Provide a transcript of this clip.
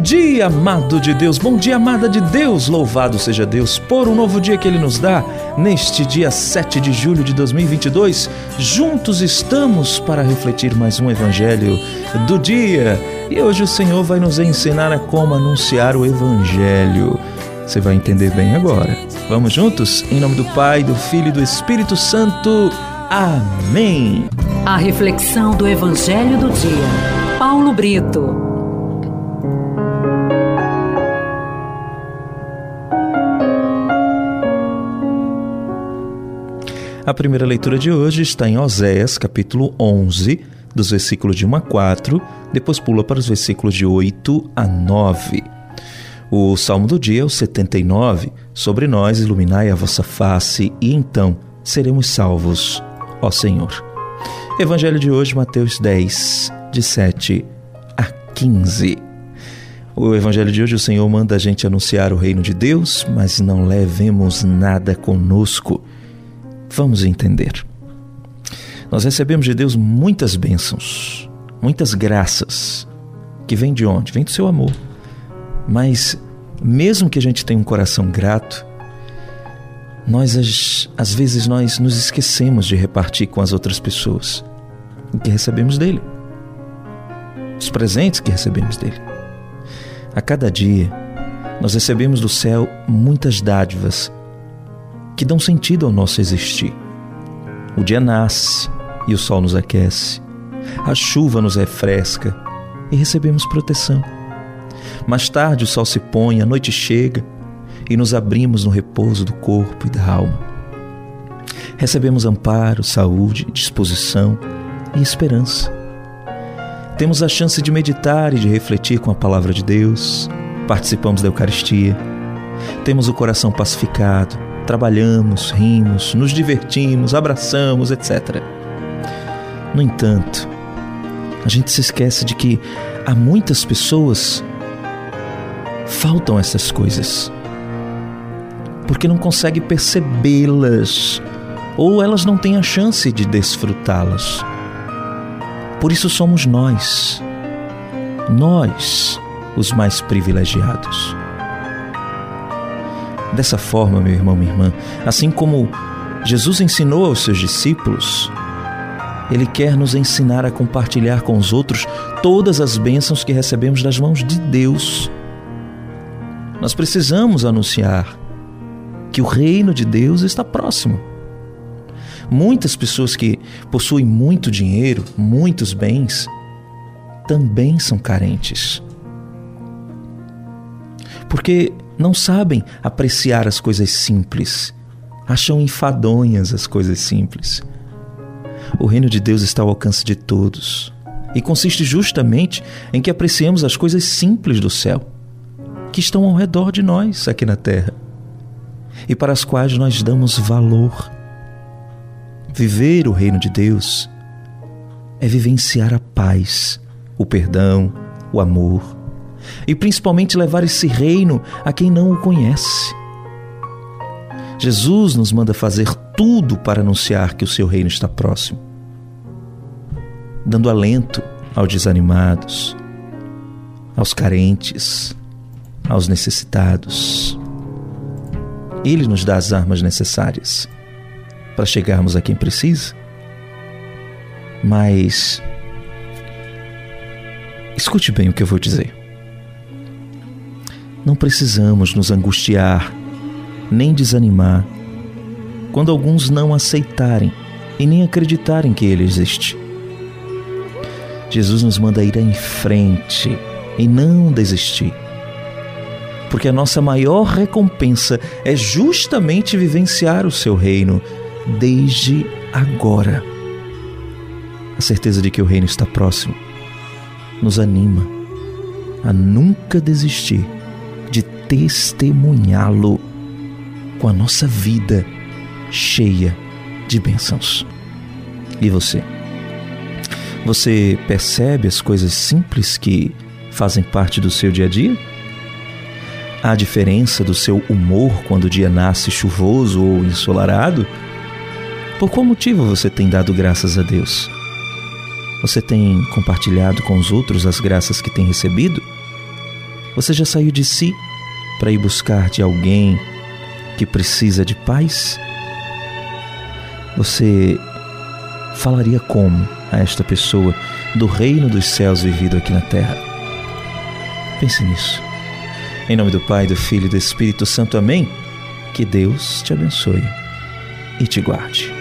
Bom dia, amado de Deus, bom dia, amada de Deus, louvado seja Deus por um novo dia que Ele nos dá. Neste dia 7 de julho de 2022, juntos estamos para refletir mais um Evangelho do dia. E hoje o Senhor vai nos ensinar a como anunciar o Evangelho. Você vai entender bem agora. Vamos juntos? Em nome do Pai, do Filho e do Espírito Santo. Amém. A reflexão do Evangelho do dia. Paulo Brito. A primeira leitura de hoje está em Oséias, capítulo 11, dos versículos de 1 a 4, depois pula para os versículos de 8 a 9. O salmo do dia é o 79, sobre nós iluminai a vossa face e então seremos salvos, ó Senhor. Evangelho de hoje, Mateus 10, de 7 a 15. O evangelho de hoje, o Senhor manda a gente anunciar o reino de Deus, mas não levemos nada conosco. Vamos entender. Nós recebemos de Deus muitas bênçãos, muitas graças, que vêm de onde? Vem do seu amor. Mas, mesmo que a gente tenha um coração grato, nós às vezes nós nos esquecemos de repartir com as outras pessoas o que recebemos dele, os presentes que recebemos dele. A cada dia, nós recebemos do céu muitas dádivas que dão sentido ao nosso existir. O dia nasce e o sol nos aquece, a chuva nos refresca e recebemos proteção. Mais tarde o sol se põe, a noite chega e nos abrimos no repouso do corpo e da alma. Recebemos amparo, saúde, disposição e esperança. Temos a chance de meditar e de refletir com a palavra de Deus, participamos da Eucaristia, temos o coração pacificado, trabalhamos, rimos, nos divertimos, abraçamos, etc. No entanto, a gente se esquece de que a muitas pessoas faltam essas coisas porque não consegue percebê-las ou elas não têm a chance de desfrutá-las. Por isso somos nós, nós os mais privilegiados. Dessa forma, meu irmão, minha irmã, assim como Jesus ensinou aos seus discípulos, ele quer nos ensinar a compartilhar com os outros todas as bênçãos que recebemos das mãos de Deus. Nós precisamos anunciar que o reino de Deus está próximo. Muitas pessoas que possuem muito dinheiro, muitos bens, também são carentes. Porque não sabem apreciar as coisas simples, acham enfadonhas as coisas simples. O reino de Deus está ao alcance de todos e consiste justamente em que apreciemos as coisas simples do céu, que estão ao redor de nós aqui na terra e para as quais nós damos valor. Viver o reino de Deus é vivenciar a paz, o perdão, o amor, e principalmente levar esse reino a quem não o conhece. Jesus nos manda fazer tudo para anunciar que o seu reino está próximo, dando alento aos desanimados, aos carentes, aos necessitados. Ele nos dá as armas necessárias para chegarmos a quem precisa. Mas escute bem o que eu vou dizer. Não precisamos nos angustiar nem desanimar quando alguns não aceitarem e nem acreditarem que Ele existe. Jesus nos manda ir em frente e não desistir. Porque a nossa maior recompensa é justamente vivenciar o seu reino desde agora. A certeza de que o reino está próximo nos anima a nunca desistir testemunhá-lo com a nossa vida cheia de bênçãos. E você? Você percebe as coisas simples que fazem parte do seu dia a dia? A diferença do seu humor quando o dia nasce chuvoso ou ensolarado? Por qual motivo você tem dado graças a Deus? Você tem compartilhado com os outros as graças que tem recebido? Você já saiu de si para ir buscar de alguém que precisa de paz? Você falaria como a esta pessoa do reino dos céus vivido aqui na terra? Pense nisso. Em nome do Pai, do Filho e do Espírito Santo. Amém. Que Deus te abençoe e te guarde.